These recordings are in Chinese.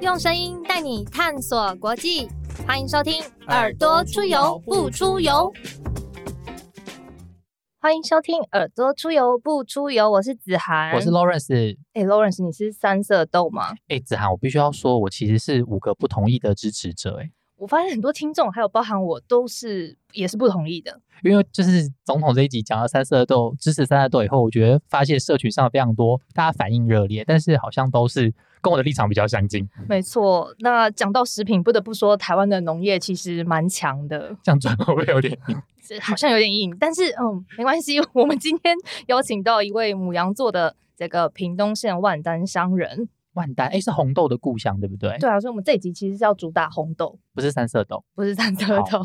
用声音带你探索国际，欢迎收听《耳朵出游不出游》。欢迎收听《耳朵出游不出游》，我是子涵，我是 Lawrence。哎，Lawrence，你是三色豆吗？哎，子涵，我必须要说，我其实是五个不同意的支持者。哎，我发现很多听众，还有包含我，都是也是不同意的。因为就是总统这一集讲了三色豆支持三色豆以后，我觉得发现社群上非常多大家反应热烈，但是好像都是跟我的立场比较相近。没错，那讲到食品，不得不说台湾的农业其实蛮强的。这样转会不会有点硬？好像有点硬，但是嗯，没关系。我们今天邀请到一位母羊座的这个屏东县万丹商人。万丹，哎，是红豆的故乡，对不对？对啊，所以我们这一集其实是要主打红豆，不是三色豆，不是三色豆。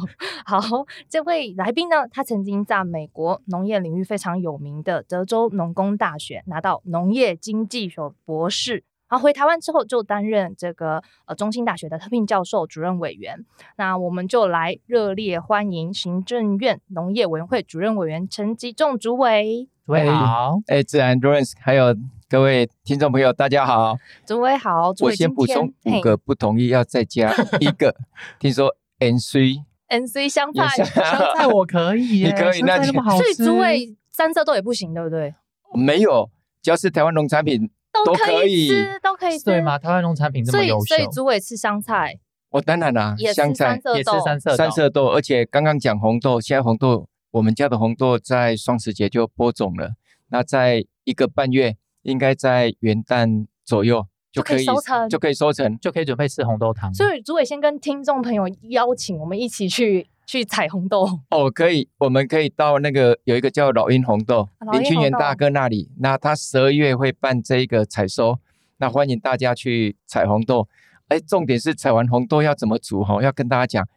好，这位来宾呢，他曾经在美国农业领域非常有名的德州农工大学拿到农业经济学博士，然后回台湾之后就担任这个呃中兴大学的特聘教授、主任委员。那我们就来热烈欢迎行政院农业委员会主任委员陈吉仲主委。主委好，哎，自然 n 还有。各位听众朋友，大家好，诸位好。我先补充五个不同意，要再加 一个。听说 N C N C 香菜香菜我可以，你可以，那。所以诸位三色豆也不行，对不对？没有，只要是台湾农产品都可以吃，都可以吃，对吗？台湾农产品这么优秀，所以诸位吃香菜。我当然啦，香菜也是三色豆三色豆，而且刚刚讲红豆，现在红豆我们家的红豆在双十节就播种了，那在一个半月。应该在元旦左右就可以收成，就可以收成，就可以准备吃红豆汤。所以，朱伟先跟听众朋友邀请我们一起去去采红豆。哦，可以，我们可以到那个有一个叫老鹰红豆林清源大哥那里，那他十二月会办这一个采收，那欢迎大家去采红豆。哎，重点是采完红豆要怎么煮哈？要跟大家讲，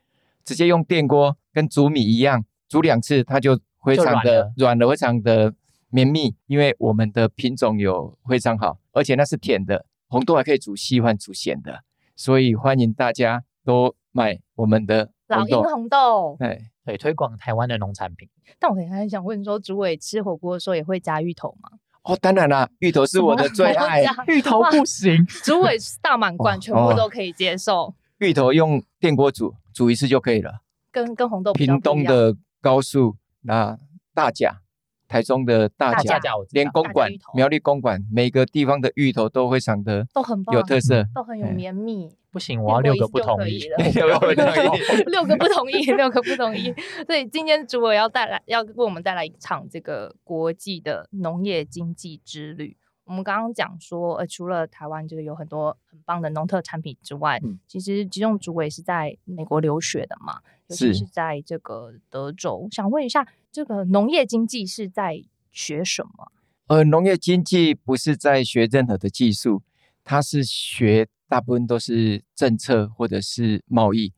直接用电锅跟煮米一样，煮两次它就非常的软了，非常的。绵密，因为我们的品种有非常好，而且那是甜的，红豆还可以煮稀饭、煮咸的，所以欢迎大家都买我们的老鹰红豆，对对，推广台湾的农产品。但我很想问说，主委吃火锅的时候也会加芋头吗？哦，当然啦，芋头是我的最爱，芋头不行，主委大满贯，全部都可以接受。芋头用电锅煮，煮一次就可以了。跟跟红豆屏东的高速那大甲。台中的大甲，连公馆、苗栗公馆，每个地方的芋头都非常的都很有特色，都很有绵密。不行，我要六个不同意，六个不同意，六个不同意，六个不同意。所以今天主委要带来，要为我们带来一场这个国际的农业经济之旅。我们刚刚讲说，呃，除了台湾这个有很多很棒的农特产品之外，其实吉中主委是在美国留学的嘛，尤其是在这个德州。想问一下，这个农业经济是在学什么？呃，农业经济不是在学任何的技术，它是学大部分都是政策或者是贸易。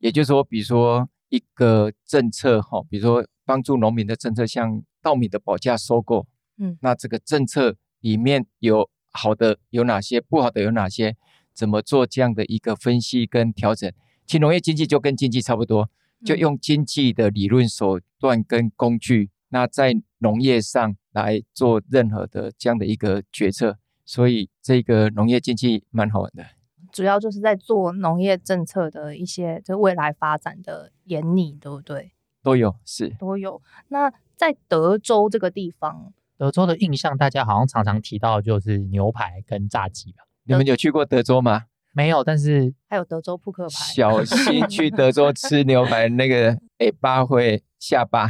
也就是说，比如说一个政策哈，比如说帮助农民的政策，像稻米的保价收购，嗯，那这个政策。里面有好的有哪些，不好的有哪些？怎么做这样的一个分析跟调整？其实农业经济就跟经济差不多，就用经济的理论手段跟工具，那在农业上来做任何的这样的一个决策。所以这个农业经济蛮好玩的，主要就是在做农业政策的一些就未来发展的研拟，对不对？都有是都有。那在德州这个地方。德州的印象，大家好像常常提到就是牛排跟炸鸡吧？你们有去过德州吗？没有，但是还有德州扑克牌。小心 去德州吃牛排，那个尾巴会下巴，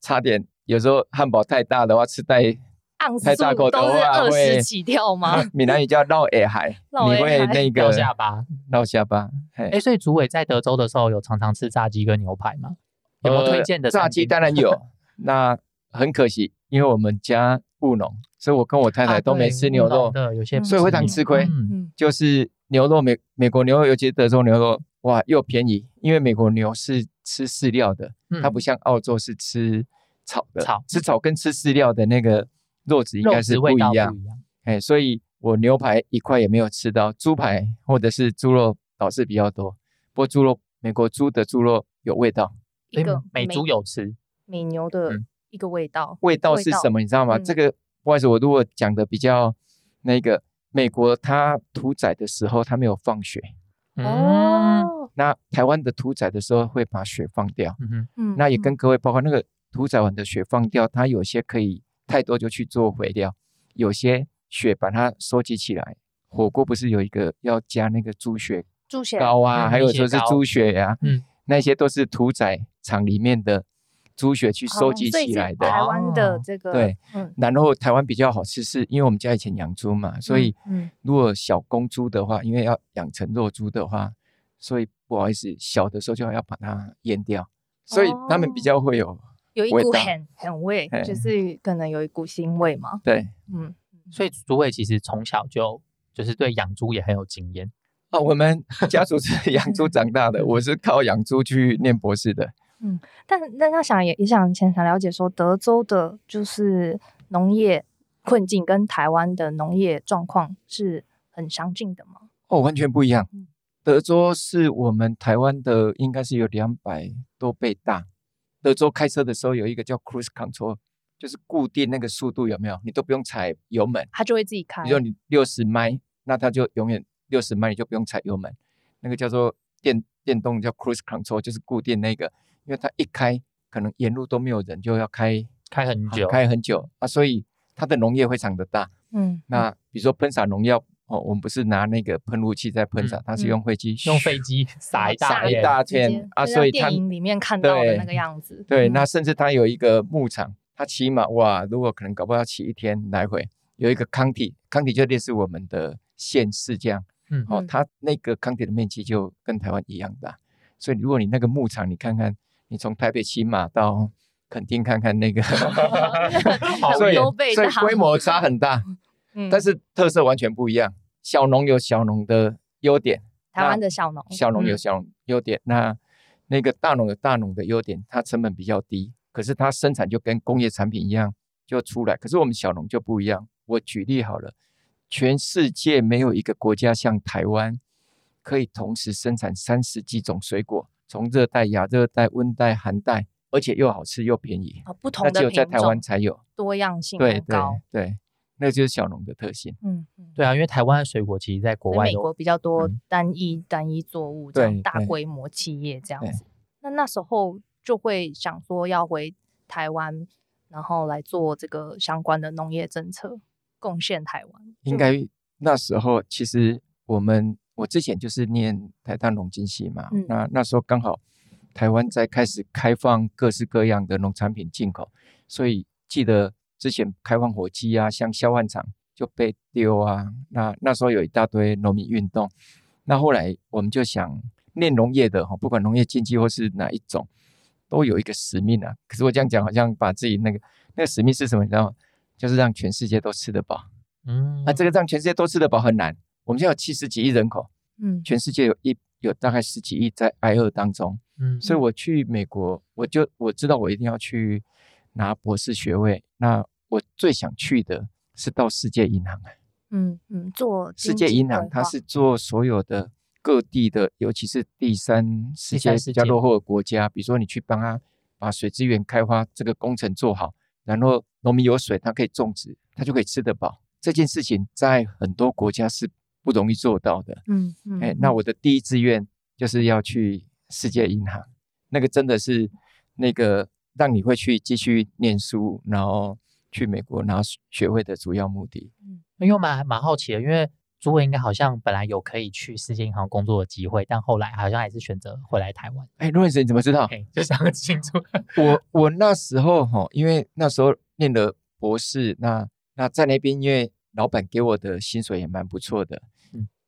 差点有时候汉堡太大的话，吃太太大口的话会起跳吗？闽南语叫绕耳海，你会那个绕下巴，绕下巴。哎，所以主委在德州的时候有常常吃炸鸡跟牛排吗？有没有推荐的炸鸡？当然有，那很可惜。因为我们家务农，所以我跟我太太都没吃牛肉，有些所以非常吃亏。就是牛肉美美国牛肉，尤其是德州牛肉，哇，又便宜。因为美国牛是吃饲料的，它不像澳洲是吃草的。草吃草跟吃饲料的那个肉质应该是不一样。哎，所以我牛排一块也没有吃到，猪排或者是猪肉倒是比较多。不过猪肉，美国猪的猪肉有味道，一个美猪有吃，美牛的。一个味道，味道是什么？你知道吗？这个不好意思，我如果讲的比较那个美国它屠宰的时候，它没有放血，嗯哦，那台湾的屠宰的时候会把血放掉。嗯哼嗯那也嗯跟各位包括，那个屠宰完的血放掉，它有些可以太多就去做肥料，有些血把它收集起来。火锅不是有一个要加那个猪血猪血膏啊，嗯还有说是猪血呀、嗯那些都是屠宰场里面的猪血去收集起来的。台湾的哦这个对，嗯，然后台湾比较好吃，是因为我们家以前养猪嘛，所以嗯如果小公猪的话，因为要养成肉猪的话，所以不好意思，小的时候就要把它阉掉，所以他们比哦较会有有一股很很味，就是可能有一股腥味嘛。对嗯，所以朱伟其实从小就就是对养猪也很有经验。啊，我们家族是 养猪长大的，我是靠养猪去念博士的。但但他想也也想想想了解说，德州的就是农业困境跟台湾的农业状况是很相近的吗？哦，完全不一样嗯。德州是我们台湾的，应该是有两百多倍大。德州开车的时候有一个叫 cruise control，就是固定那个速度有没有？你都不用踩油门，它就会自己开比如说你六十迈，那它就永远六十迈，你就不用踩油门。那个叫做电电动叫 cruise control，就是固定那个，因为它一开可能沿路都没有人，就要开开很久，开很久啊，所以它的农业非常的大。嗯，那比如说喷洒农药哦，我们不是拿那个喷雾器在喷洒，嗯它是嗯。用飞机用飞机撒一大片，撒一大片啊，所以它电影里面看到的那个样子。对，嗯。那甚至它有一个牧场，它骑马哇，如果可能搞不好要骑一天来回，有一个康体，康体就类似我们的县市这样。嗯。哦，嗯它那个康体的面积就跟台湾一样大，所以如果你那个牧场，你看看，你从台北骑马到垦丁看看那个，好所以所以规模差很大，嗯但是特色完全不一样。小农有小农的优点，台湾的小农，小农有嗯小农优点，那那个大农有大农的优点，它成本比较低，可是它生产就跟工业产品一样就出来。可是我们小农就不一样。我举例好了，全世界没有一个国家像台湾可以同时生产三十几种水果，从热带、亚热带、温带、寒带，而且又好吃又便宜，哦不同那只的品有在台湾才有。多样性对对。对，那就是小农的特性。嗯嗯。对啊，因为台湾的水果其实在国外美国比较多嗯单一、单一作物这样大规模企业这样子。那那时候就会想说要回台湾，然后来做这个相关的农业政策，贡献台湾。就应该那时候其实我们我之前就是念台大农经系嘛，嗯那那时候刚好台湾在开始开放各式各样的农产品进口，所以记得之前开放火鸡啊，像消防厂就被丢啊，那那时候有一大堆农民运动，那后来我们就想念农业的哈，不管农业经济或是哪一种，都有一个使命啊。可是我这样讲好像把自己那个那个使命是什么，你知道吗？就是让全世界都吃得饱。嗯，那这个让全世界都吃得饱很难。我们现在有七十几亿人口，嗯全世界有一有大概十几亿在挨饿当中，嗯所以我去美国，我就我知道我一定要去拿博士学位。那我最想去的是到世界银行。嗯嗯，做世界银行它是做所有的各地的，尤其是第三世界第三世界比较落后的国家，比如说你去帮他把水资源开发这个工程做好，然后农民有水，他可以种植，他就可以吃得饱。这件事情在很多国家是不容易做到的。嗯嗯，哎，那嗯我的第一志愿就是要去世界银行，那个真的是那个让你会去继续念书，然后去美国拿学位的主要目的。嗯因为我蛮蛮好奇的，因为朱伟应该好像本来有可以去世界银行工作的机会，但后来好像还是选择回来台湾。哎，罗先生，你怎么知道？哎，就想很清楚。我我那时候哈，因为那时候念了博士，那那在那边，因为老板给我的薪水也蛮不错的，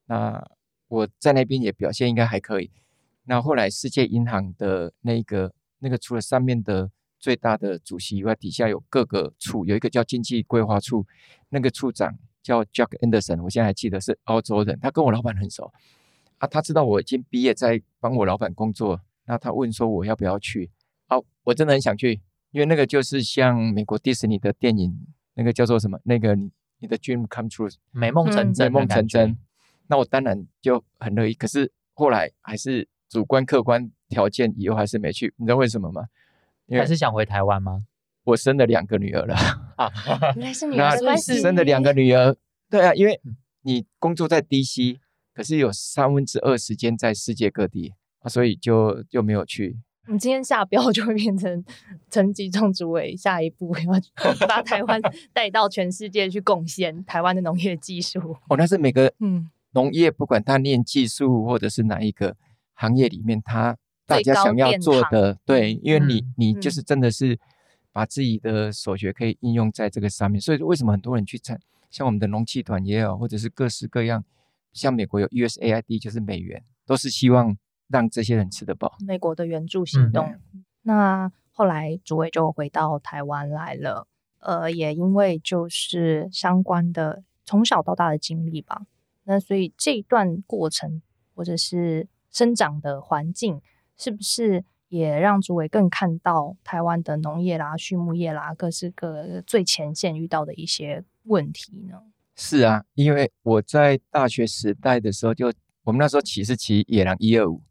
那我在那边也表现应该还可以。那后来世界银行的那个那个除了上面的最大的主席以外，底下有各个处，有一个叫经济规划处，那个处长叫 Jack Anderson，我现在还记得是澳洲人，他跟我老板很熟啊，他知道我已经毕业在帮我老板工作，那他问说我要不要去，啊，我真的很想去，因为那个就是像美国迪士尼的电影，那个叫做什么？那个你你的 dream come true，美梦成嗯真，美梦成真。。那我当然就很乐意，可是后来还是主观客观条件，以后还是没去。你知道为什么吗？因为还是想回台湾吗？我生了两个女儿了，啊，原来是女那儿的关系，生了两个女儿，对啊，因为你工作在 DC，可是有三分之二时间在世界各地啊，所以就就没有去。我们今天下标就会变成 陈吉仲主委下一步要 把台湾带到全世界去贡献台湾的农业技术。哦，那是每个嗯，农业，不管他念技术或者是哪一个行业里面，他大家想要做的，对，因为你你就是真的是把自己的所学可以应用在这个上面，所以为什么很多人去参，像我们的农气团也有，或者是各式各样，像美国有 USAID 就是美元，都是希望让这些人吃得饱。美国的援助行嗯。动。那后来主委就回到台湾来了，呃，也因为就是相关的从小到大的经历吧，那所以这一段过程或者是生长的环境，是不是也让主委更看到台湾的农业啦、畜牧业啦，各式各最前线遇到的一些问题呢？是啊，因为我在大学时代的时候就，我们那时候骑是骑野狼一二五，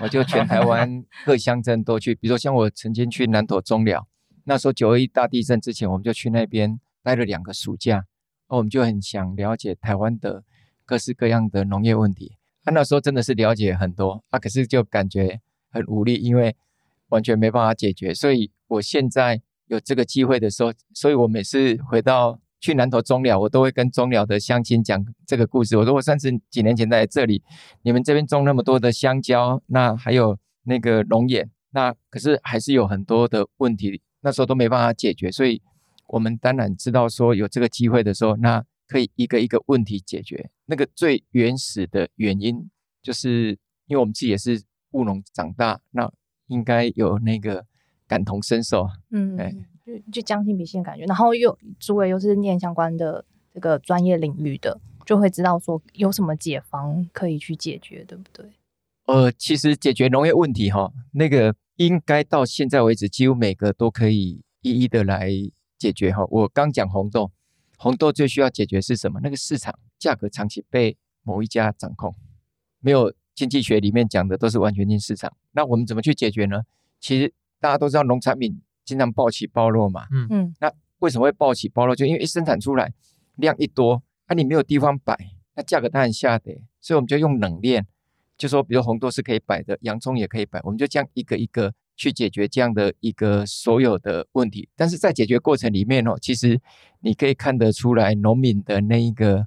我就全台湾 各乡镇都去，比如说像我曾经去南投中寮，那时候九二一大地震之前，我们就去那边待了两个暑假，哦，我们就很想了解台湾的各式各样的农业问题。啊，那时候真的是了解很多啊，可是就感觉很无力，因为完全没办法解决。所以我现在有这个机会的时候，所以我每次回到去南投中寮，我都会跟中寮的乡亲讲这个故事。我说我三十几年前在这里，你们这边种那么多的香蕉，那还有那个龙眼，那可是还是有很多的问题，那时候都没办法解决。所以我们当然知道说有这个机会的时候，那可以一个一个问题解决。那个最原始的原因，就是因为我们自己也是务农长大，那应该有那个感同身受啊。嗯哎，就就将心比心的感觉，然后又诸位又是念相关的这个专业领域的，就会知道说有什么解方可以去解决，对不对？呃，其实解决农业问题哈，那个应该到现在为止，几乎每个都可以一一的来解决哈。我刚讲红豆，红豆最需要解决是什么？那个市场价格长期被某一家掌控，没有经济学里面讲的都是完全性市场。那我们怎么去解决呢？其实大家都知道，农产品经常暴起暴落嘛。嗯嗯那为什么会暴起暴落？就因为一生产出来量一多，啊，你没有地方摆，那价格当然下跌。所以我们就用冷链，就说比如红豆是可以摆的，洋葱也可以摆，我们就这样一个一个去解决这样的一个所有的问题。但是在解决过程里面哦，其实你可以看得出来农民的那一个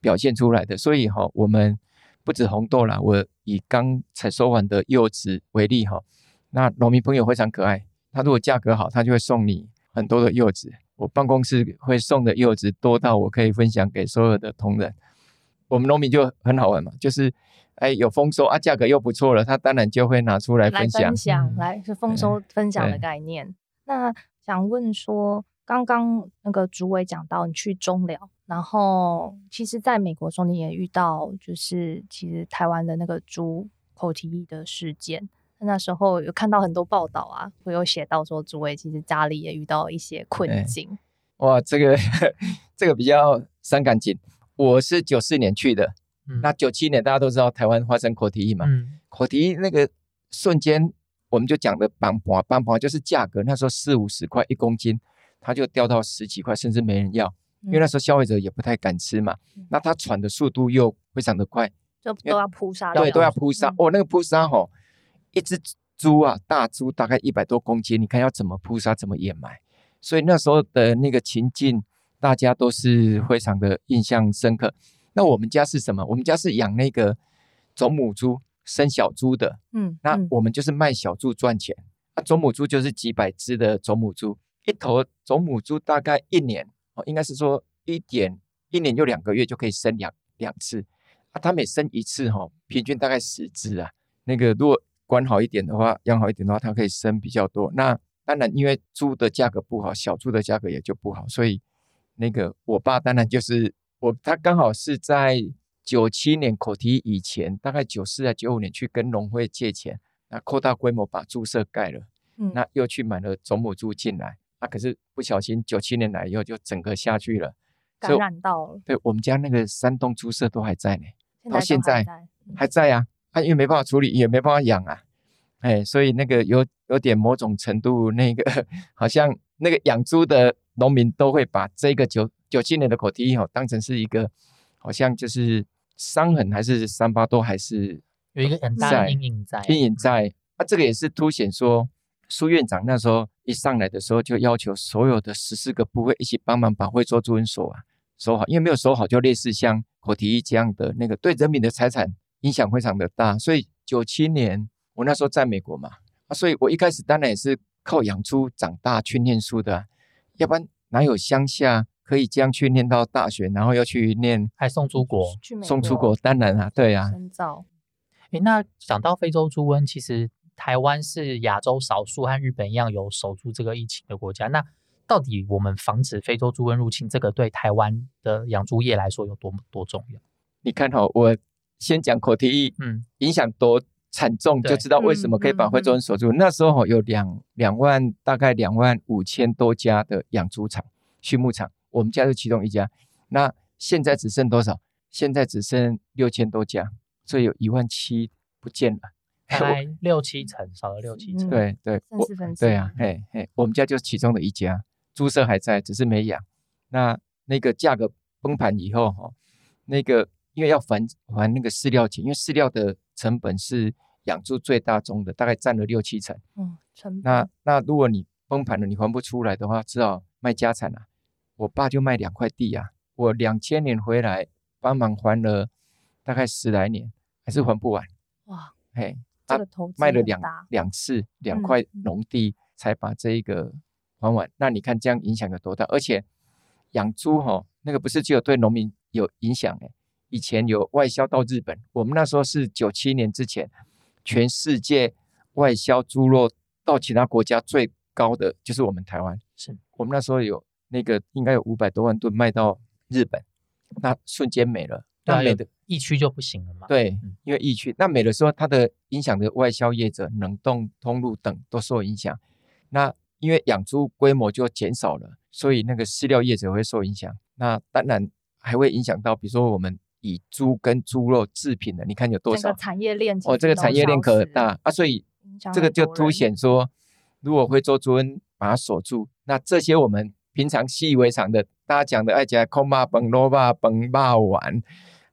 表现出来的。所以哈、我们不止红豆啦，我以刚才说完的柚子为例哈、那农民朋友非常可爱，他如果价格好，他就会送你很多的柚子。我办公室会送的柚子多到我可以分享给所有的同仁。我们农民就很好玩嘛，就是哎有丰收啊，价格又不错了，他当然就会拿出来来分享分。享，嗯来是丰收分享的概念。那想问说，刚刚那个主委讲到你去中寮，然后其实在美国的时候你也遇到，就是其实台湾的那个猪口蹄疫的事件。那时候有看到很多报道啊，会有写到说主委其实家里也遇到一些困对境。哇，这个 这个比较伤感情。我是九四年去的，嗯那九七年大家都知道台湾发生口蹄疫嘛，嗯口蹄疫那个瞬间，我们就讲的绑绑绑绑就是价格，那时候四五十块一公斤，它就掉到十几块，甚至没人要，因为那时候消费者也不太敢吃嘛嗯。那它喘的速度又非常的快，就都要扑杀，对，都要扑杀嗯。哦，那个扑杀吼，一只猪啊，大猪大概一百多公斤，你看要怎么扑杀，怎么掩埋。所以那时候的那个情境，大家都是非常的印象深刻。那我们家是什么？我们家是养那个种母猪，生小猪的。嗯，那嗯我们就是卖小猪赚钱。那种母猪就是几百只的种母猪，一头种母猪大概一年哦，应该是说一点一年就两个月就可以生两两次啊。它每生一次哈、哦，平均大概十只啊。那个如果管好一点的话，养好一点的话，它可以生比较多。那当然，因为猪的价格不好，小猪的价格也就不好，所以那个我爸当然就是我，他刚好是在九七年口蹄疫以前，大概九四啊九五年去跟农会借钱，那扩大规模把猪舍盖了，嗯。那又去买了种母猪进来，啊，可是不小心九七年来以后就整个下去了，所感染到了，对我们家那个三栋猪舍都还在呢，到现在还在嗯。还在啊，啊，因为没办法处理，也没办法养啊，哎，所以那个有有点某种程度那个 好像那个养猪的农民都会把这个九九七年的口蹄疫哦当成是一个好像就是伤痕还是伤疤都还是有一个很大的阴影在，阴影在。啊，这个也是凸显说，苏院长那时候一上来的时候就要求所有的十四个部会一起帮忙把会做朱恩锁啊守好，因为没有守好就类似像口蹄疫这样的那个对人民的财产影响非常的大。所以九七年我那时候在美国嘛，啊，所以我一开始当然也是靠养猪长大去念书的，要不然哪有乡下可以这样去念到大学，然后要去念还送出国，送出国，当然啊，对啊。深造。哎，那讲到非洲猪瘟，其实。台湾是亚洲少数和日本一样有守住这个疫情的国家。那到底我们防止非洲猪瘟入侵，这个对台湾的养猪业来说有多么多重要？你看哈，我先讲口蹄疫，嗯，影响多惨重，就知道为什么可以把非洲人锁住。那时候有两两万，大概两万五千多家的养猪场、畜牧场，我们家就其中一家。那现在只剩多少？现在只剩六千多家，所以有一万七不见了。开六七成，少了六七成。对对，我对啊，嘿嘿，我们家就是其中的一家，猪舍还在，只是没养。那那个价格崩盘以后哈，那个因为要还还那个饲料钱，因为饲料的成本是养猪最大宗的，大概占了六七成。嗯，成那那如果你崩盘了，你还不出来的话，只好卖家产了。我爸就卖两块地啊，我两千年回来帮忙还了大概十来年，还是还不完。哇，嘿。他卖了两两次两块农地才把这一个还完，那你看这样影响有多大？而且养猪哈，那个不是只有对农民有影响诶，以前有外销到日本，我们那时候是九七年之前，全世界外销猪肉到其他国家最高的就是我们台湾，是我们那时候有那个应该有五百多万吨卖到日本，那瞬间没了。那美的疫区就不行了嘛？对，因为疫区，那美的时候它的影响的外销业者、冷冻通路等都受影响。那因为养猪规模就减少了，所以那个饲料业者会受影响。那当然还会影响到，比如说我们以猪跟猪肉制品的，你看有多少产业链？哦，这个产业链可大啊，所以这个就凸显说，如果会做猪瘟把它锁住，那这些我们平常习以为常的，大家讲的爱加空巴本罗巴本霸丸。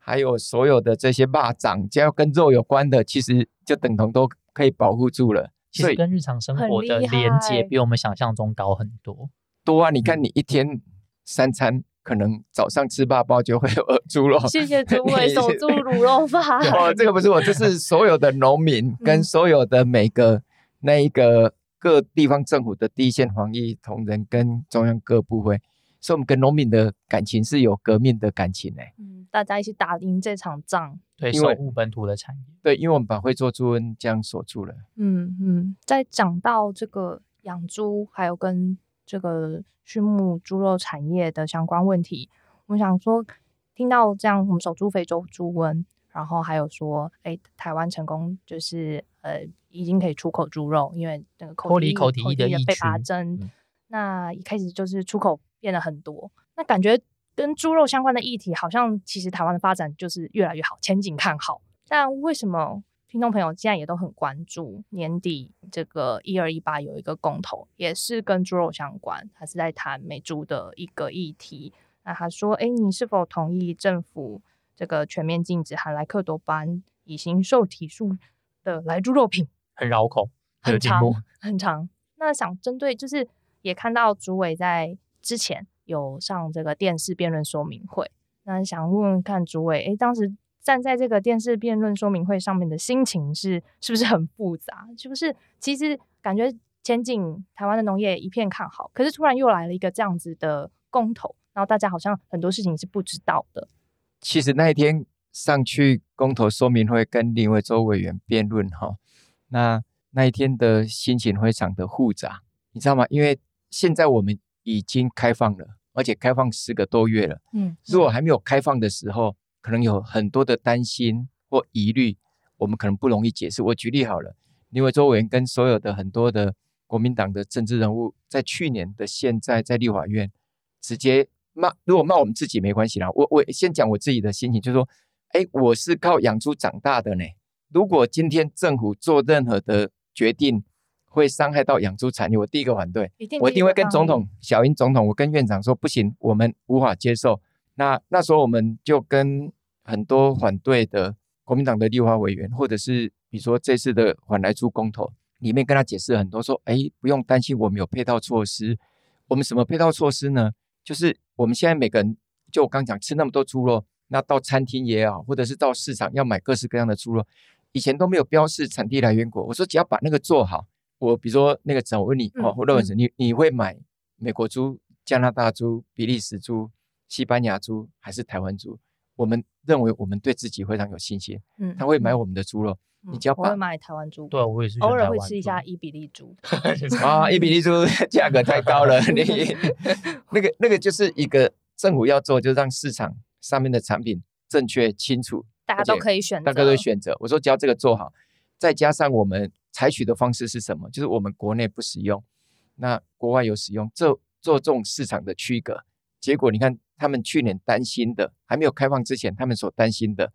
还有所有的这些霸掌，只要跟肉有关的，其实就等同都可以保护住了。其实跟日常生活的连接比我们想象中高很多。多啊！你看，你一天三餐可能早上吃八包就会有猪肉。谢谢诸位 守住卤肉饭。哦，这个不是我，这是所有的农民跟所有的每个那一个各地方政府的第一线防疫同仁跟中央各部会。所以，我们跟农民的感情是有革命的感情诶。嗯，大家一起打赢这场仗，对，守护本土的产业。对，因为我们把会做猪瘟这样锁住了。嗯嗯，在讲到这个养猪，还有跟这个畜牧猪肉产业的相关问题，我想说，听到这样，我们守住非洲猪瘟，然后还有说，哎，台湾成功就是呃，已经可以出口猪肉，因为那个脱离口蹄疫的被拔针。那一开始就是出口。变了很多，那感觉跟猪肉相关的议题，好像其实台湾的发展就是越来越好，前景看好。但为什么听众朋友现在也都很关注年底这个一二一八有一个公投，也是跟猪肉相关，他是在谈美猪的一个议题。那他说：“哎，你是否同意政府这个全面禁止含莱克多巴胺乙型受体素的来猪肉品？”很绕口，很长，很长。那想针对，就是也看到主委在。之前有上这个电视辩论说明会，那想问问看主委，哎，当时站在这个电视辩论说明会上面的心情是是不是很复杂？是不是其实感觉前景台湾的农业一片看好，可是突然又来了一个这样子的公投，然后大家好像很多事情是不知道的。其实那一天上去公投说明会跟林维洲委员辩论哈，那那一天的心情非常的复杂，你知道吗？因为现在我们。已经开放了，而且开放十个多月了。嗯，如果还没有开放的时候，可能有很多的担心或疑虑，我们可能不容易解释。我举例好了，因为周委员跟所有的很多的国民党的政治人物，在去年的现在在立法院直接骂，如果骂我们自己没关系啦。我我先讲我自己的心情，就是说，哎，我是靠养猪长大的呢。如果今天政府做任何的决定，会伤害到养猪产业，我第一个反对，我一定会跟总统小英总统，我跟院长说不行，我们无法接受。那那时候我们就跟很多反对的国民党的立法委员，或者是比如说这次的反来猪公投里面跟他解释很多，说，哎，不用担心，我们有配套措施。我们什么配套措施呢？就是我们现在每个人，就我刚讲，吃那么多猪肉，那到餐厅也好，或者是到市场要买各式各样的猪肉，以前都没有标示产地来源国。我说只要把那个做好，我比如说那个怎我问你哦，或者是你你会买美国猪、加拿大猪、比利时猪、西班牙猪还是台湾猪？我们认为我们对自己非常有信心，嗯，他会买我们的猪肉。你只要我会买台湾猪，对我也是偶尔会吃一下伊比利猪。啊，伊比利猪 价格太高了，你那个那个就是一个政府要做，就是让市场上面的产品正确清楚，大家都可以选，大家都选择。我说只要这个做好，再加上我们采取的方式是什么？就是我们国内不使用，那国外有使用，这做这种市场的区隔。结果你看，他们去年担心的还没有开放之前，他们所担心的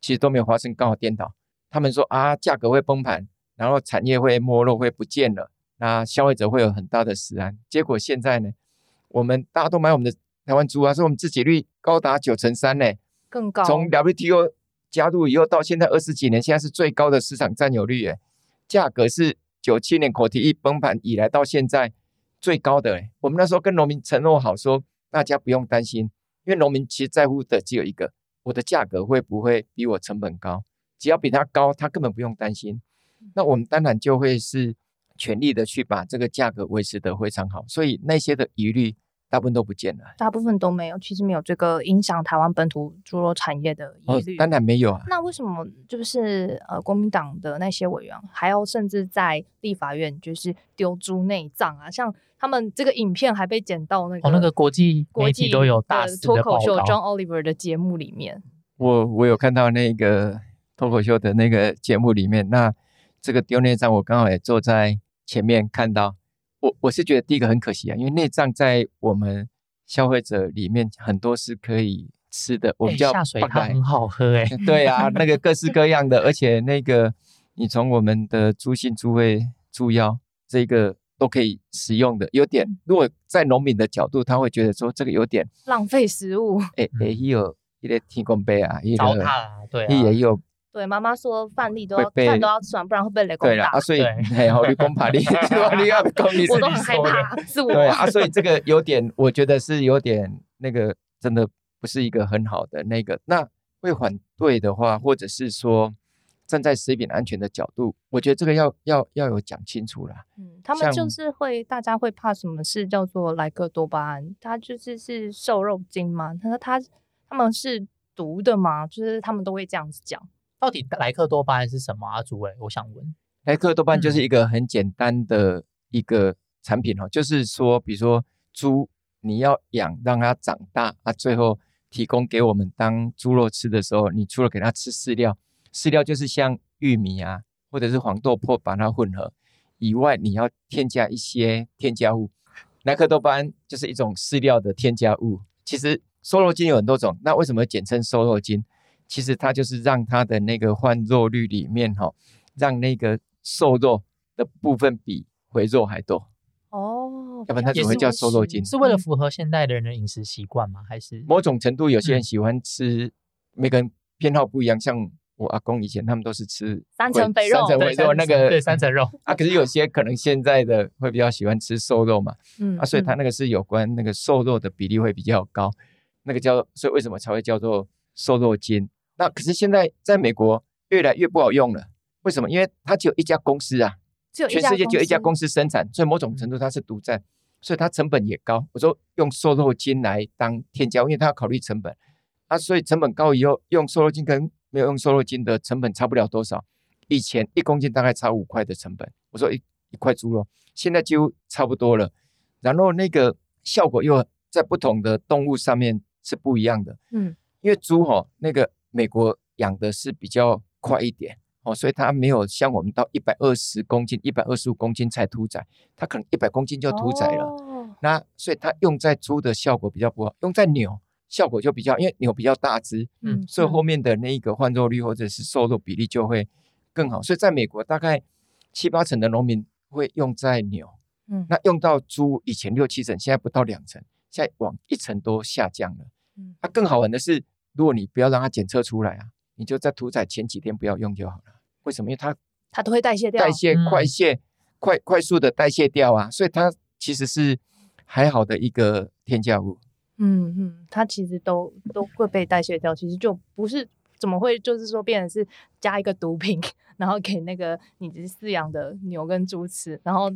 其实都没有发生，刚好颠倒。他们说啊，价格会崩盘，然后产业会没落，会不见了，那消费者会有很大的死安。结果现在呢，我们大家都买我们的台湾猪啊，说我们自给率高达九成三呢，更高。从 WTO 加入以后到现在二十几年，现在是最高的市场占有率诶，价格是九七年口蹄疫崩盘以来到现在最高的诶。我们那时候跟农民承诺好说，大家不用担心，因为农民其实在乎的只有一个，我的价格会不会比我成本高。只要比他高，他根本不用担心。那我们当然就会是全力的去把这个价格维持得非常好，所以那些的疑虑大部分都不见了，大部分都没有。其实没有这个影响台湾本土猪肉产业的疑虑，当然没有啊。那为什么就是呃国民党的那些委员还要甚至在立法院就是丢猪内脏啊？像他们这个影片还被剪到那个哦那个国际国际都有大脱口秀 John Oliver 的节目里面。我我有看到那个。脱口秀的那个节目里面，那这个丢内脏，我刚好也坐在前面看到。我我是觉得第一个很可惜啊，因为内脏在我们消费者里面很多是可以吃的。我们叫下水汤很好喝哎。对啊，那个 各式各样的，而且那个你从我们的猪心、猪胃、猪腰这个都可以食用的。有点，如果在农民的角度，他会觉得说这个有点浪费食物。哎哎，有一个提供杯啊，糟蹋啊，对，也有。对，妈妈说饭粒都要饭都要吃完，不然会被雷公打。对啊，所以嘿，好，你公怕你，你要公 你我都很害怕，是我。对啊，所以这个有点，我觉得是有点那个，真的不是一个很好的那个。那会反对的话，或者是说站在食品安全的角度，我觉得这个要要要有讲清楚啦。嗯，他们就是会，大家会怕什么事叫做莱克多巴胺？它就是是瘦肉精吗？他说他他们是毒的吗？就是他们都会这样子讲。到底莱克多巴胺是什么啊，诸位？我想问，莱克多巴胺就是一个很简单的一个产品哦，就是说，比如说猪你要养让它长大啊，最后提供给我们当猪肉吃的时候，你除了给它吃饲料，饲料就是像玉米啊或者是黄豆粕把它混合以外，你要添加一些添加物。莱克多巴胺就是一种饲料的添加物。其实瘦肉精有很多种，那为什么简称瘦肉精？其实它就是让它的那个换肉率里面哈，让那个瘦肉的部分比肥肉还多哦，要不然它怎么会叫瘦肉精？是为了符合现代的人的饮食习惯吗？还是某种程度有些人喜欢吃，每个人偏好不一样。像我阿公以前他们都是吃三层肥肉，三层肥肉那个对三层肉啊，可是有些可能现在的会比较喜欢吃瘦肉嘛，嗯啊，所以它那个是有关那个瘦肉的比例会比较高，那个叫所以为什么才会叫做瘦肉精？那可是现在在美国越来越不好用了，为什么？因为它只有一家公司啊，全世界只有一家公司生产，所以某种程度它是独占，所以它成本也高。我说用瘦肉精来当添加，因为它要考虑成本啊，所以成本高以后用瘦肉精跟没有用瘦肉精的成本差不了多少。以前一公斤大概差五块的成本，我说一一块猪肉，现在几乎差不多了。然后那个效果又在不同的动物上面是不一样的，嗯，因为猪哈那个。美国养的是比较快一点哦，所以它没有像我们到一百二十公斤、一百二十五公斤才屠宰，它可能一百公斤就屠宰了。那所以它用在猪的效果比较不好，用在牛效果就比较，因为牛比较大只，嗯，所以后面的那一个换肉率或者是瘦肉比例就会更好。所以在美国大概七八成的农民会用在牛，嗯，那用到猪以前六七成，现在不到两成，现在往一成都下降了。嗯啊，更好玩的是，如果你不要让它检测出来啊，你就在屠宰前几天不要用就好了。为什么？因为它它都会代谢掉。代谢嗯快泄，快快速的代谢掉啊，所以它其实是还好的一个添加物。嗯嗯，它其实都都会被代谢掉，其实就不是怎么会就是说变成是加一个毒品，然后给那个你饲养的牛跟猪吃，然后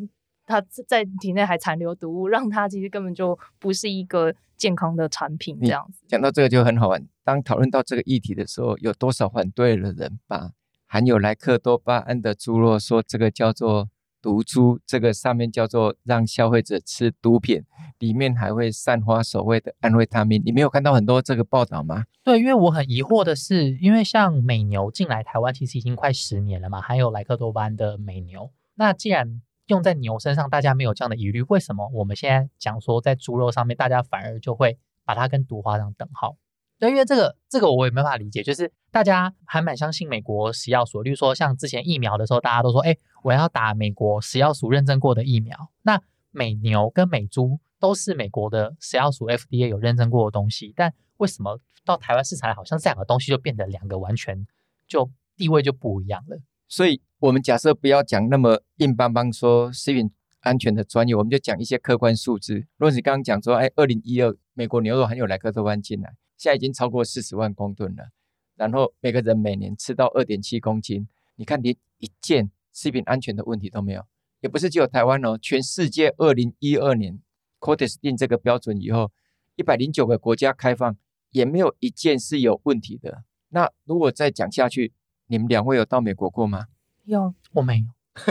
它在体内还残留毒物，让它其实根本就不是一个健康的产品这样子。讲到这个就很好玩。当讨论到这个议题的时候，有多少反对的人把含有莱克多巴胺的猪肉说这个叫做毒猪，这个上面叫做让消费者吃毒品，里面还会散发所谓的安慰他命。你没有看到很多这个报道吗？对，因为我很疑惑的是，因为像美牛进来台湾其实已经快十年了嘛，含有莱克多巴胺的美牛，那既然用在牛身上，大家没有这样的疑虑，为什么我们现在讲说在猪肉上面，大家反而就会把它跟毒画上等号？对，因为这个这个我也没办法理解，就是大家还蛮相信美国食药所，例如说像之前疫苗的时候，大家都说，哎，我要打美国食药署认证过的疫苗。那美牛跟美猪都是美国的食药署 FDA 有认证过的东西，但为什么到台湾市场来，好像这两个东西就变得两个完全就地位就不一样了？所以我们假设不要讲那么硬邦邦说食品安全的专业，我们就讲一些客观数字。如果你刚刚讲说，哎，二零一二美国牛肉含有莱克多巴胺进来，现在已经超过四十万公吨了，然后每个人每年吃到二点七公斤，你看连一件食品安全的问题都没有，也不是只有台湾哦，全世界二零一二年 Codex 定这个标准以后，一百零九个国家开放，也没有一件是有问题的。那如果再讲下去，你们两位有到美国过吗？有我没有。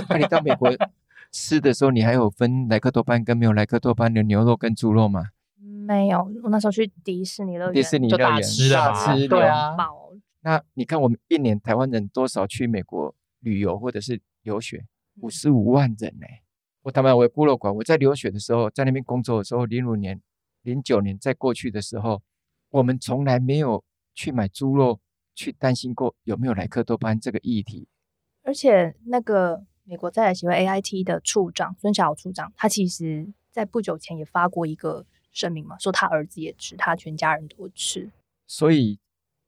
那你到美国 吃的时候，你还有分莱克多巴胺跟没有莱克多巴胺的牛肉跟猪肉吗？没有？我那时候去迪士尼乐园，迪士尼就大乐园大吃对啊饱那你看我们一年台湾人多少去美国旅游或者是游学？五十五万人呢、我他妈我孤陋馆，我在留学的时候，在那边工作的时候，零五年、零九年在过去的时候，我们从来没有去买猪肉，去担心过有没有莱克多巴胺这个议题。而且那个美国在来协会 AIT 的处长孙小处长，他其实在不久前也发过一个声明嘛，说他儿子也吃，他全家人都吃。所以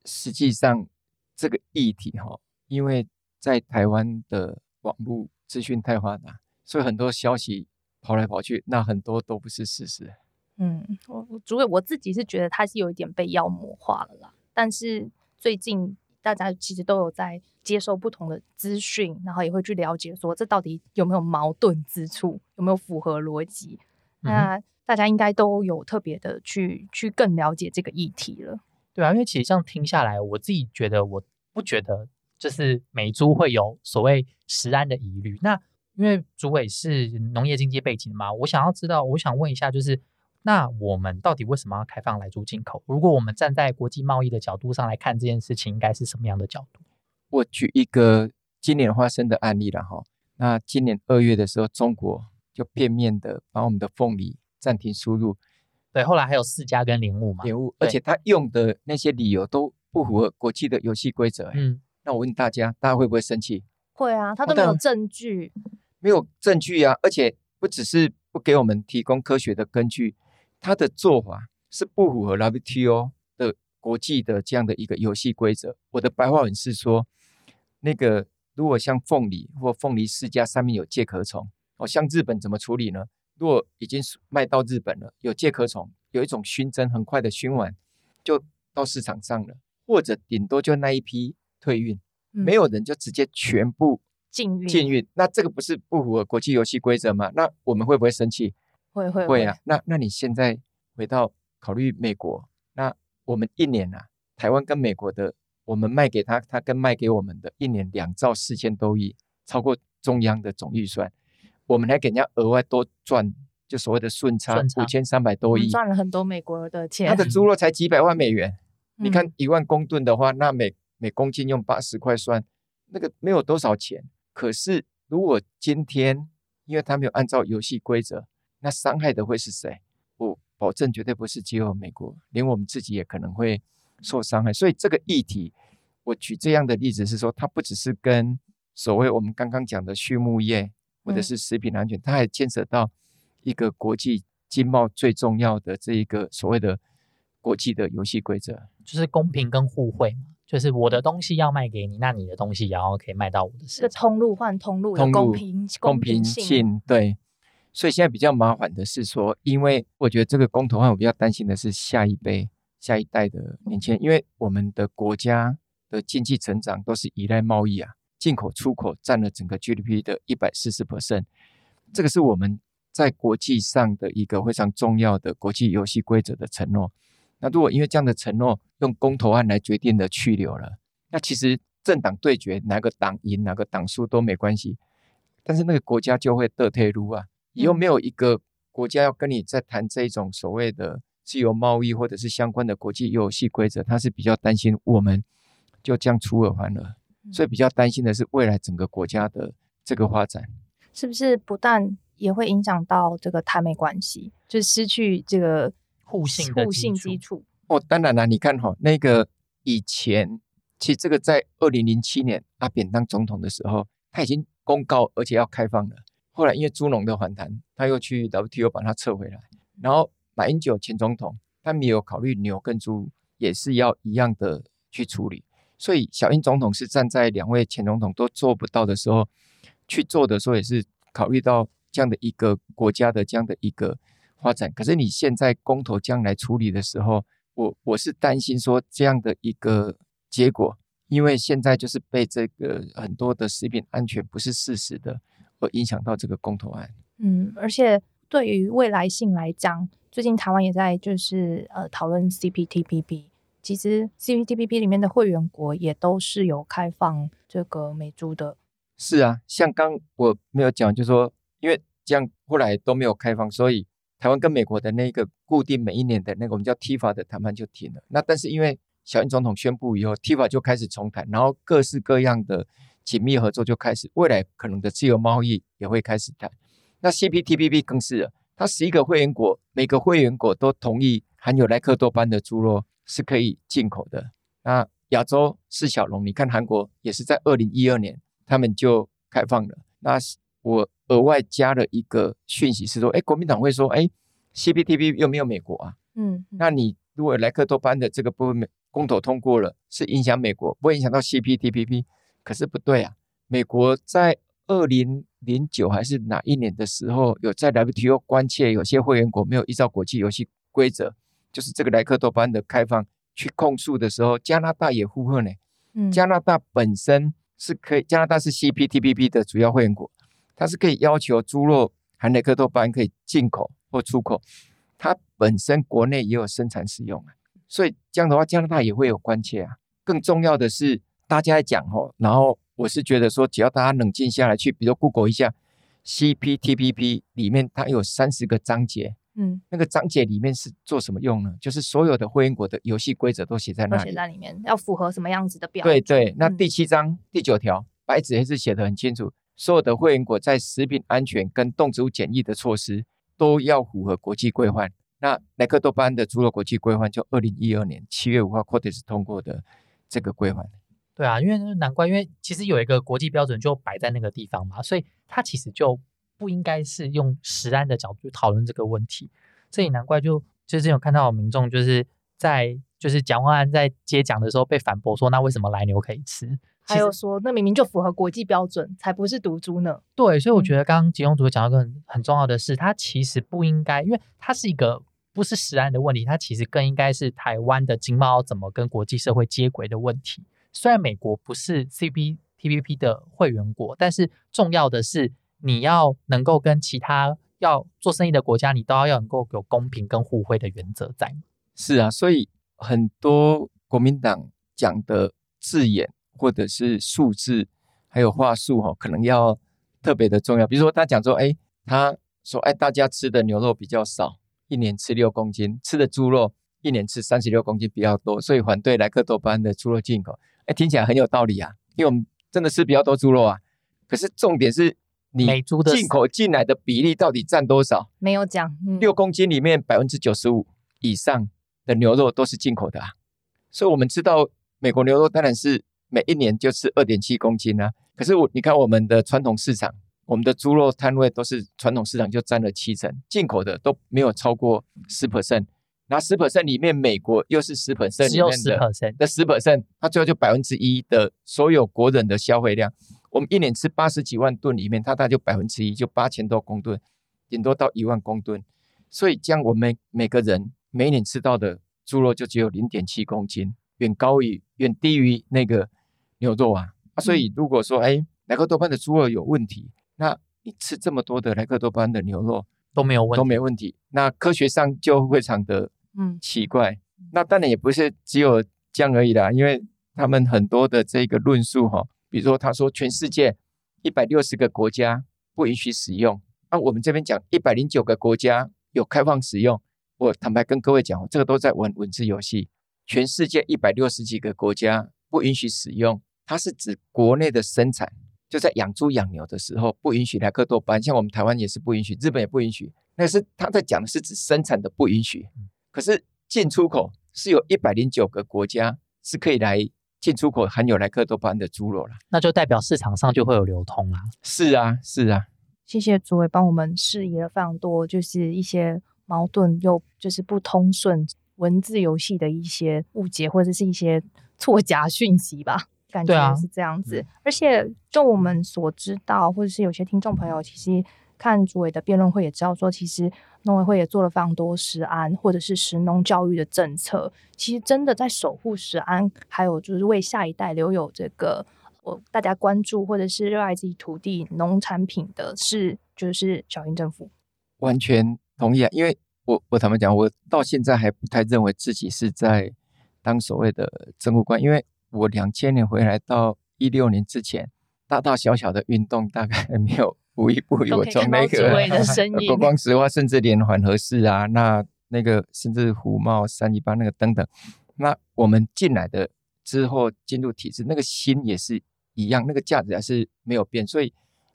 实际上这个议题哈，因为在台湾的网络资讯太发达，所以很多消息跑来跑去，那很多都不是事实。嗯，我我主委我自己是觉得他是有一点被妖魔化了啦，但是最近大家其实都有在接受不同的资讯，然后也会去了解说这到底有没有矛盾之处，有没有符合逻辑。嗯那大家应该都有特别的去去更了解这个议题了。对啊，因为其实这样听下来，我自己觉得我不觉得就是美猪会有所谓食安的疑虑。那因为主委是农业经济背景嘛，我想要知道，我想问一下，就是那我们到底为什么要开放来猪进口？如果我们站在国际贸易的角度上来看这件事情，应该是什么样的角度？我举一个今年发生的案例了哈。那今年二月的时候，中国就片面的把我们的凤梨暂停输入对，后来还有四家跟莲雾嘛，莲雾，而且他用的那些理由都不符合国际的游戏规则。欸嗯，那我问大家，大家会不会生气？会啊，他哦都没有证据。没有证据啊，而且不只是不给我们提供科学的根据，他的做法是不符合 WTO 的国际的这样的一个游戏规则。我的白话文是说，那个如果像凤梨或凤梨世家上面有介壳虫，哦，像日本怎么处理呢？如果已经卖到日本了，有介壳虫，有一种熏蒸很快的熏完就到市场上了，或者顶多就那一批退运，嗯没有人就直接全部禁运，禁运，那这个不是不符合国际游戏规则吗？那我们会不会生气？会会会啊。那那你现在回到考虑美国，那我们一年啊，台湾跟美国的，我们卖给他，他跟卖给我们的，一年两兆四千多亿，超过中央的总预算，我们还给人家额外多赚，就所谓的顺差五千三百多亿，们赚了很多美国的钱。他的 猪肉才几百万美元。你看嗯一万公吨的话，那每每公斤用八十块算，那个没有多少钱。可是如果今天因为他没有按照游戏规则，那伤害的会是谁？我保证绝对不是只有美国，连我们自己也可能会受伤害。所以这个议题，我举这样的例子是说，它不只是跟所谓我们刚刚讲的畜牧业或者嗯是食品安全，它还牵扯到一个国际经贸最重要的这一个所谓的国际的游戏规则，就是公平跟互惠嘛。就是我的东西要卖给你，那你的东西也要可以卖到我的市这个场。通路换通路的通路公平公平性，性对。所以现在比较麻烦的是说，因为我觉得这个公投案，我比较担心的是下一辈、下一代的年轻人，因为我们的国家的经济成长都是依赖贸易啊，进口、出口占了整个 GDP 的一百四十 percent，这个是我们在国际上的一个非常重要的国际游戏规则的承诺。那如果因为这样的承诺用公投案来决定的去留了，那其实政党对决哪个党赢哪个党输都没关系，但是那个国家就会得退路啊，以后嗯没有一个国家要跟你在谈这种所谓的自由贸易或者是相关的国际游戏规则，他是比较担心我们就这样出尔反尔，所以比较担心的是未来整个国家的这个发展。是不是不但也会影响到这个台美关系，就失去这个互信互信基基础？哦，当然了，你看哈、那个以前，其实这个在二零零七年阿扁当总统的时候，他已经公告而且要开放了。后来因为猪农的反弹，他又去 WTO 把它撤回来。然后马英九前总统，他没有考虑牛跟猪也是要一样的去处理。所以小英总统是站在两位前总统都做不到的时候去做的时候，也是考虑到这样的一个国家的这样的一个发展。可是你现在公投将来处理的时候，我我是担心说这样的一个结果，因为现在就是被这个很多的食品安全不是事实的，而影响到这个公投案。嗯，而且对于未来性来讲，最近台湾也在就是呃讨论 CPTPP。其实 CPTPP 里面的会员国也都是有开放这个美猪的，是啊，像刚我没有讲，就说因为这样后来都没有开放，所以台湾跟美国的那个固定每一年的那个我们叫 TIFA 的谈判就停了。那但是因为小英总统宣布以后，TIFA 就开始重谈，然后各式各样的紧密合作就开始，未来可能的自由贸易也会开始谈。那 CPTPP 更是了，它十一个会员国，每个会员国都同意含有莱克多巴的猪肉是可以进口的。那亚洲四小龙，你看韩国也是在二零一二年他们就开放了。那我额外加了一个讯息是说，哎，国民党会说，哎，CPTP 又没有美国啊？嗯，那你如果莱克多巴的这个部分公投通过了，是影响美国，不会影响到 CPTPP，可是不对啊，美国在二零零九还是哪一年的时候，有在 WTO 关切有些会员国没有依照国际游戏规则，就是这个莱克多巴胺的开放去控诉的时候，加拿大也附和呢。嗯加拿大本身是可以，加拿大是 CPTPP 的主要会员国，它是可以要求猪肉含莱克多巴胺可以进口或出口，它本身国内也有生产使用啊，所以这样的话，加拿大也会有关切啊。更重要的是，大家在讲哦，然后我是觉得说，只要大家冷静下来去，比如 Google 一下 CPTPP 里面它有三十个章节，嗯，那个章节里面是做什么用呢？就是所有的会员国的游戏规则都写在都写那里。在里面，要符合什么样子的标准？对对，那嗯第七章第九条白纸黑字写得很清楚，所有的会员国在食品安全跟动植物检疫的措施都要符合国际规范。那莱克多巴胺的猪肉国际规范就二零一二年七月五号 Cortes 通过的这个规范。对啊，因为难怪，因为其实有一个国际标准就摆在那个地方嘛，所以它其实就不应该是用实案的角度去讨论这个问题。这也难怪就，就之前有看到民众就是在就是蒋万安在接讲的时候被反驳说，那为什么来牛可以吃？还有说，那明明就符合国际标准，才不是毒株呢。对，所以我嗯觉得刚刚吉用主讲到一个很很重要的是，它其实不应该，因为它是一个不是食安的问题，它其实更应该是台湾的经贸要怎么跟国际社会接轨的问题。虽然美国不是 CPTPP 的会员国，但是重要的是你要能够跟其他要做生意的国家，你都要能够有公平跟互惠的原则在。是啊，所以很多国民党讲的字眼或者是数字，还有话术哈、可能要特别的重要。比如说他讲说，哎，他说，哎，大家吃的牛肉比较少，一年吃六公斤，吃的猪肉一年吃三十六公斤比较多，所以反对莱克多巴胺的猪肉进口。哎，听起来很有道理啊，因为我们真的吃比较多猪肉啊。可是重点是你美猪的进口进来的比例到底占多少？没有讲，嗯，六公斤里面百分之九十五以上的牛肉都是进口的啊，所以我们知道美国牛肉当然是每一年就吃二点七公斤啊。可是我你看我们的传统市场，我们的猪肉摊位都是传统市场就占了七成，进口的都没有超过十 percent。然后十 percent 里面美国又是十 percent 只有十 percent，那十 percent，它最后就百分之一的所有国人的消费量。我们一年吃八十几万吨里面，它大概就百分之一，就八千多公吨，顶多到一万公吨。所以这样我们每个人每年吃到的猪肉就只有零点七公斤，远高于远低于那个牛肉啊。啊，所以如果说哎莱克多巴胺的猪肉有问题，那你吃这么多的莱克多巴胺的牛肉都没有问都。没问题，那科学上就非常的嗯奇怪。那当然也不是只有这样而已啦，因为他们很多的这个论述哈，比如说他说全世界一百六十个国家不允许使用，那、我们这边讲一百零九个国家有开放使用。我坦白跟各位讲，这个都在玩文字游戏。全世界一百六十几个国家不允许使用，它是指国内的生产，就在养猪养牛的时候不允许莱克多巴胺，像我们台湾也是不允许，日本也不允许。那是他在讲的是指生产的不允许，可是进出口是有一百零九个国家是可以来进出口含有莱克多巴胺的猪肉了。那就代表市场上就会有流通啦。是啊，是啊，谢谢主委帮我们释疑了非常多，就是一些矛盾又就是不通顺文字游戏的一些误解或者是一些错假讯息吧，感觉是这样子。而且就我们所知道，或者是有些听众朋友其实看主委的辩论会也知道说，其实农委会也做了非常多食安或者是食农教育的政策，其实真的在守护食安，还有就是为下一代留有这个。我大家关注或者是热爱自己土地农产品的是，就是小英政府。完全同意啊。因为我我坦白讲，我到现在还不太认为自己是在当所谓的政务官，因为我两千年回来到一六年之前，大大小小的运动大概 没有无一不一我从那个国光石化，甚至连环合市啊，那那个甚至虎茂、三一八那个等等，那我们进来的之后进入体制，那个心也是一样，那个价值还是没有变。所以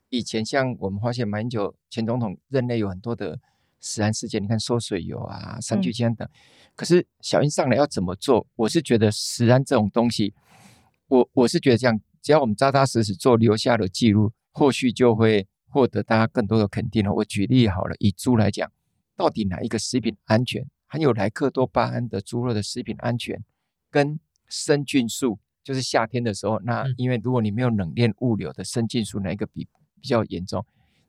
以前像我们发现马英九前总统任内有很多的食安事件，你看缩水油啊、三聚氰胺等，可是小英上来要怎么做？我是觉得食安这种东西，我我是觉得这样，只要我们扎扎实实做，留下的记录，后续就会获得大家更多的肯定了。我举例好了，以猪来讲，到底哪一个食品安全，含有莱克多巴胺的猪肉的食品安全，跟生菌素，就是夏天的时候，那嗯因为如果你没有冷链物流的生菌素，哪一个比比较严重？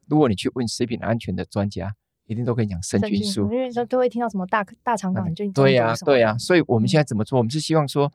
如果你去问食品安全的专家，一定都跟你讲生菌素。因为说都会听到什么大大肠杆菌，对呀、对呀、呀，所以我们嗯现在怎么做？我们是希望说，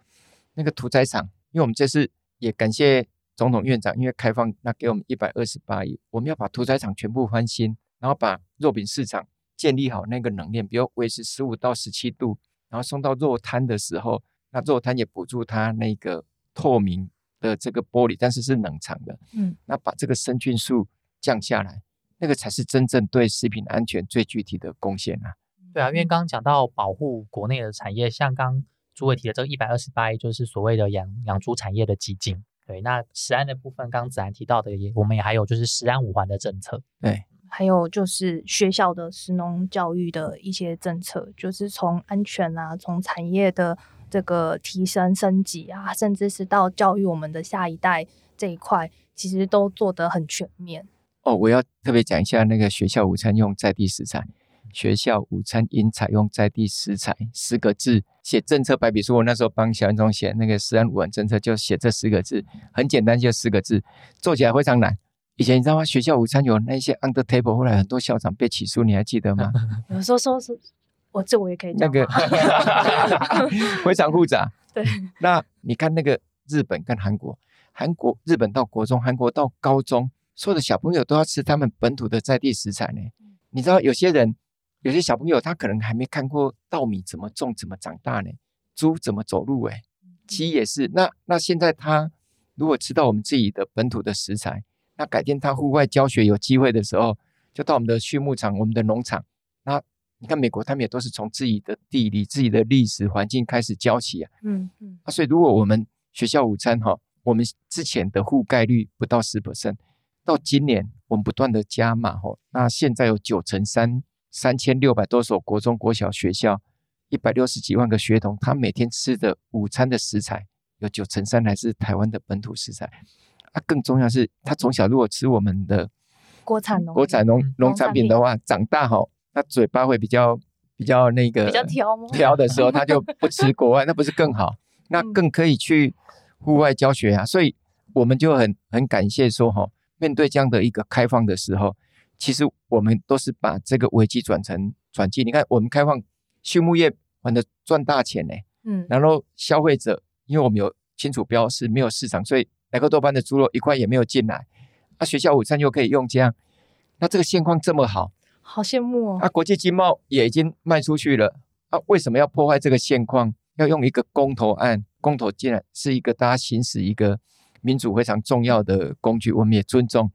那个屠宰场，因为我们这次也感谢总统院长，因为开放那给我们一百二十八亿，我们要把屠宰场全部翻新，然后把肉品市场建立好那个冷链，比如维持十五到十七度，然后送到肉摊的时候，那肉摊也补助它那个透明的这个玻璃，但是是冷藏的，嗯，那把这个生菌数降下来，那个才是真正对食品安全最具体的贡献啊。对啊，因为刚刚讲到保护国内的产业，像刚朱伟提的这个一百二十八亿，就是所谓的养养猪产业的基金。对，那食安的部分，刚刚子安提到的也，我们也还有就是食安五环的政策。对，还有就是学校的食农教育的一些政策，就是从安全啊，从产业的这个提升升级啊，甚至是到教育我们的下一代这一块，其实都做得很全面。哦，我要特别讲一下那个学校午餐用在地食材。学校午餐应采用在地食材十个字写政策白皮书。我那时候帮小英总写那个食安五环政策，就写这十个字，很简单，就十个字，做起来非常难。以前你知道吗？学校午餐有那些 under table，后来很多校长被起诉，你还记得吗？有时候说是，我这我也可以那个 非常复杂。对，那你看那个日本跟韩国，韩国日本到国中，韩国到高中，所有的小朋友都要吃他们本土的在地食材呢。你知道有些人，有些小朋友他可能还没看过稻米怎么种、怎么长大呢，猪怎么走路，哎，鸡也是。那那现在他如果吃到我们自己的本土的食材，那改天他户外教学有机会的时候，就到我们的畜牧场、我们的农场。那你看美国，他们也都是从自己的地理、自己的历史环境开始教起啊。嗯嗯，啊，所以如果我们学校午餐哈，我们之前的覆盖率不到十 percent，到今年我们不断的加码哈，那现在有九成三三千六百多所国中国小学校，一百六十几万个学童，他每天吃的午餐的食材有九成三还是台湾的本土食材。啊，更重要是，他从小如果吃我们的国产农国产农嗯农产品的话，长大哈，他嘴巴会比较比比较那个比较挑吗？挑的时候，他就不吃国外，那不是更好？那嗯更可以去户外教学啊。所以我们就很很感谢说哈，面对这样的一个开放的时候，其实我们都是把这个危机转成转机。你看，我们开放畜牧业玩的赚大钱呢、嗯，然后消费者，因为我们有清楚标示，没有市场，所以莱克多巴的猪肉一块也没有进来。啊，学校午餐又可以用这样，那这个现况这么好，好羡慕哦。啊，国际经贸也已经卖出去了，啊，为什么要破坏这个现况？要用一个公投案，公投既然是一个大家行使一个民主非常重要的工具，我们也尊重，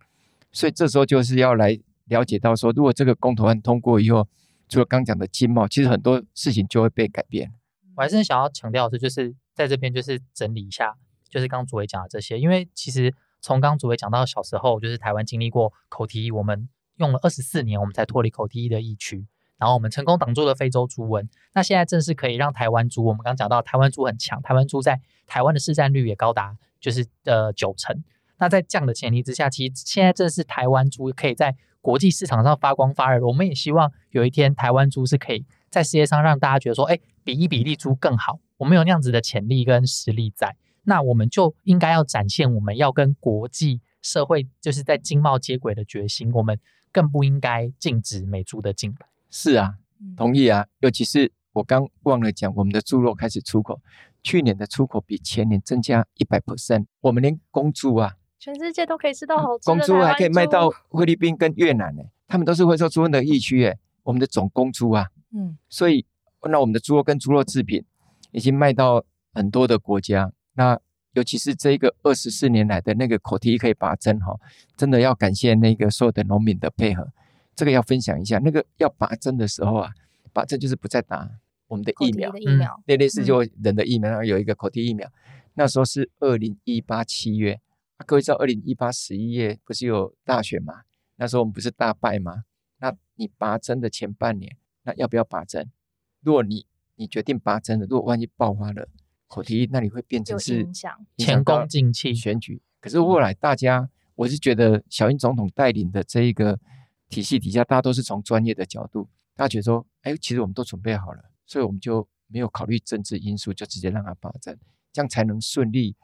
所以这时候就是要来了解到说，如果这个公投案通过以后，除了刚讲的经贸，其实很多事情就会被改变。我还是想要强调的是，就是在这边就是整理一下，就是刚刚主委讲的这些，因为其实从刚刚主委讲到小时候，就是台湾经历过口蹄疫，我们用了二十四年，我们才脱离口蹄疫的疫区，然后我们成功挡住了非洲猪瘟。那现在正是可以让台湾猪，我们刚刚讲到台湾猪很强，台湾猪在台湾的市占率也高达就是呃九成。那在这样的前提之下，其实现在正是台湾猪可以在国际市场上发光发热。我们也希望有一天台湾猪是可以在世界上让大家觉得说，哎，比一比例猪更好。我们有那样子的潜力跟实力在，那我们就应该要展现我们要跟国际社会就是在经贸接轨的决心。我们更不应该禁止美猪的进来。是啊，嗯同意啊，尤其是我刚忘了讲，我们的猪肉开始出口，去年的出口比前年增加一百 percent，我们连公猪啊，全世界都可以吃到好吃的公猪还可以卖到菲律宾跟越南呢、他们都是会受猪瘟的疫区哎，我们的总公猪啊，嗯。所以那我们的猪肉跟猪肉制品已经卖到很多的国家，那尤其是这个二十四年来的那个口蹄疫可以拔针哈，真的要感谢那个所有的农民的配合，这个要分享一下。那个要拔针的时候啊，拔针就是不再打我们的疫疫苗，疫苗，类类似就人的疫苗，然后有一个口蹄疫苗，那时候是二零一八七月，啊、各位知道二零一八十一月不是有大选吗？那时候我们不是大败吗？那你拔针的前半年，那要不要拔针？如果你你决定拔针了，如果万一爆发了口蹄疫，那你会变成是前功尽弃，选举。可是后来大家，我是觉得小英总统带领的这一个体系底下，大家都是从专业的角度，大家觉得说，哎，其实我们都准备好了，所以我们就没有考虑政治因素，就直接让它发展，这样才能顺利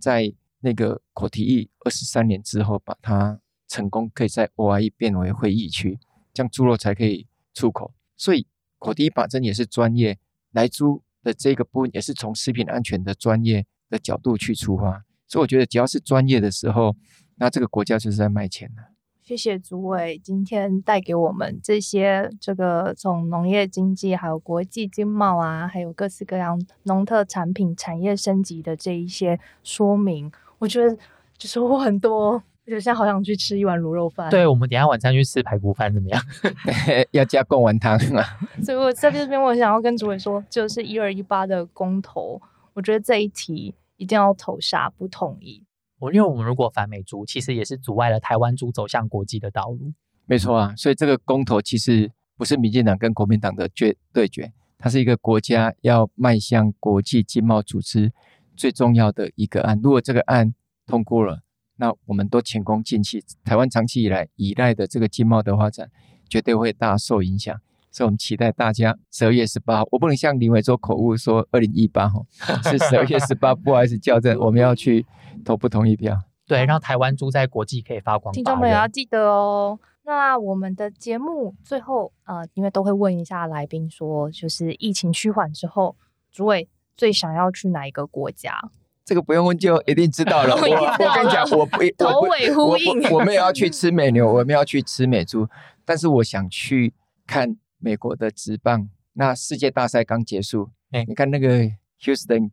在那个口蹄疫二十三年之后，把它成功可以在 OIE 变为会议区，这样猪肉才可以出口。所以口蹄疫靶针也是专业，来猪的这个部分也是从食品安全的专业的角度去出发。所以我觉得只要是专业的时候，那这个国家就是在卖钱的。谢谢诸位今天带给我们这些这个从农业经济，还有国际经贸啊，还有各式各样农特产品产业升级的这一些说明，我觉得就收获很多。我现在好想去吃一碗卤肉饭。，对我们等一下晚餐去吃排骨饭怎么样？要加贡丸汤啊！所以我在这边我想要跟主委说，就是一二一八的公投，我觉得这一题一定要投下不同意。我因为我们如果反美猪，其实也是阻碍了台湾猪走向国际的道路。没错啊，所以这个公投其实不是民进党跟国民党的决对决，它是一个国家要迈向国际经贸组织最重要的一个案。如果这个案通过了，那我们都前功尽弃。台湾长期以来依赖的这个经贸的发展，绝对会大受影响。所以我们期待大家十二月十八号，我不能向林伟洲口误说二零一八哈，是十二月十八，不好意思校正，我们要去投不同意票。对，让台湾猪在国际可以发光发听众朋友要热。记得哦。那我们的节目最后，呃，因为都会问一下来宾说，就是疫情趋缓之后，诸位最想要去哪一个国家？这个不用问就一定知道了。我我跟你讲，我不头我不尾呼我应不我们也要去吃美牛，我们要去吃美猪，但是我想去看美国的职棒。那世界大赛刚结束，哎你看那个 Houston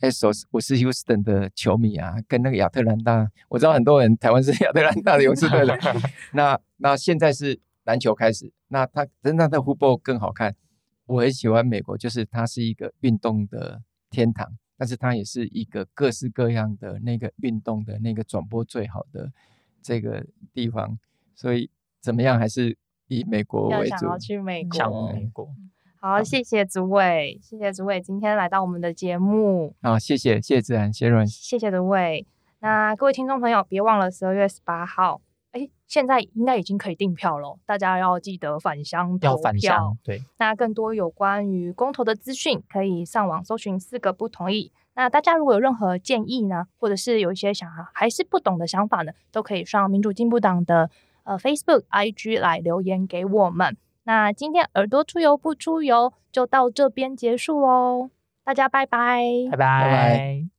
Astros，我是 Houston 的球迷啊，跟那个亚特兰大，我知道很多人台湾是亚特兰大的勇士队的。那那现在是篮球开始，那他真的的 football 更好看。我很喜欢美国，就是它是一个运动的天堂，但是它也是一个各式各样的那个运动的那个转播最好的这个地方，所以怎么样还是以美国为主。要想要去美像国。美国，好，谢谢诸位，谢谢诸位今天来到我们的节目，好，谢谢谢谢自然，谢谢润。谢谢诸位。那各位听众朋友，别忘了十二月十八号，哎，现在应该已经可以订票了，大家要记得返乡要投票返乡。。对，那更多有关于公投的资讯，可以上网搜寻“四个不同意”。那大家如果有任何建议呢，或者是有一些想还是不懂的想法呢，都可以上民主进步党的呃 Facebook、IG 来留言给我们。那今天耳朵出油不出油就到这边结束哦，大家拜拜。拜拜拜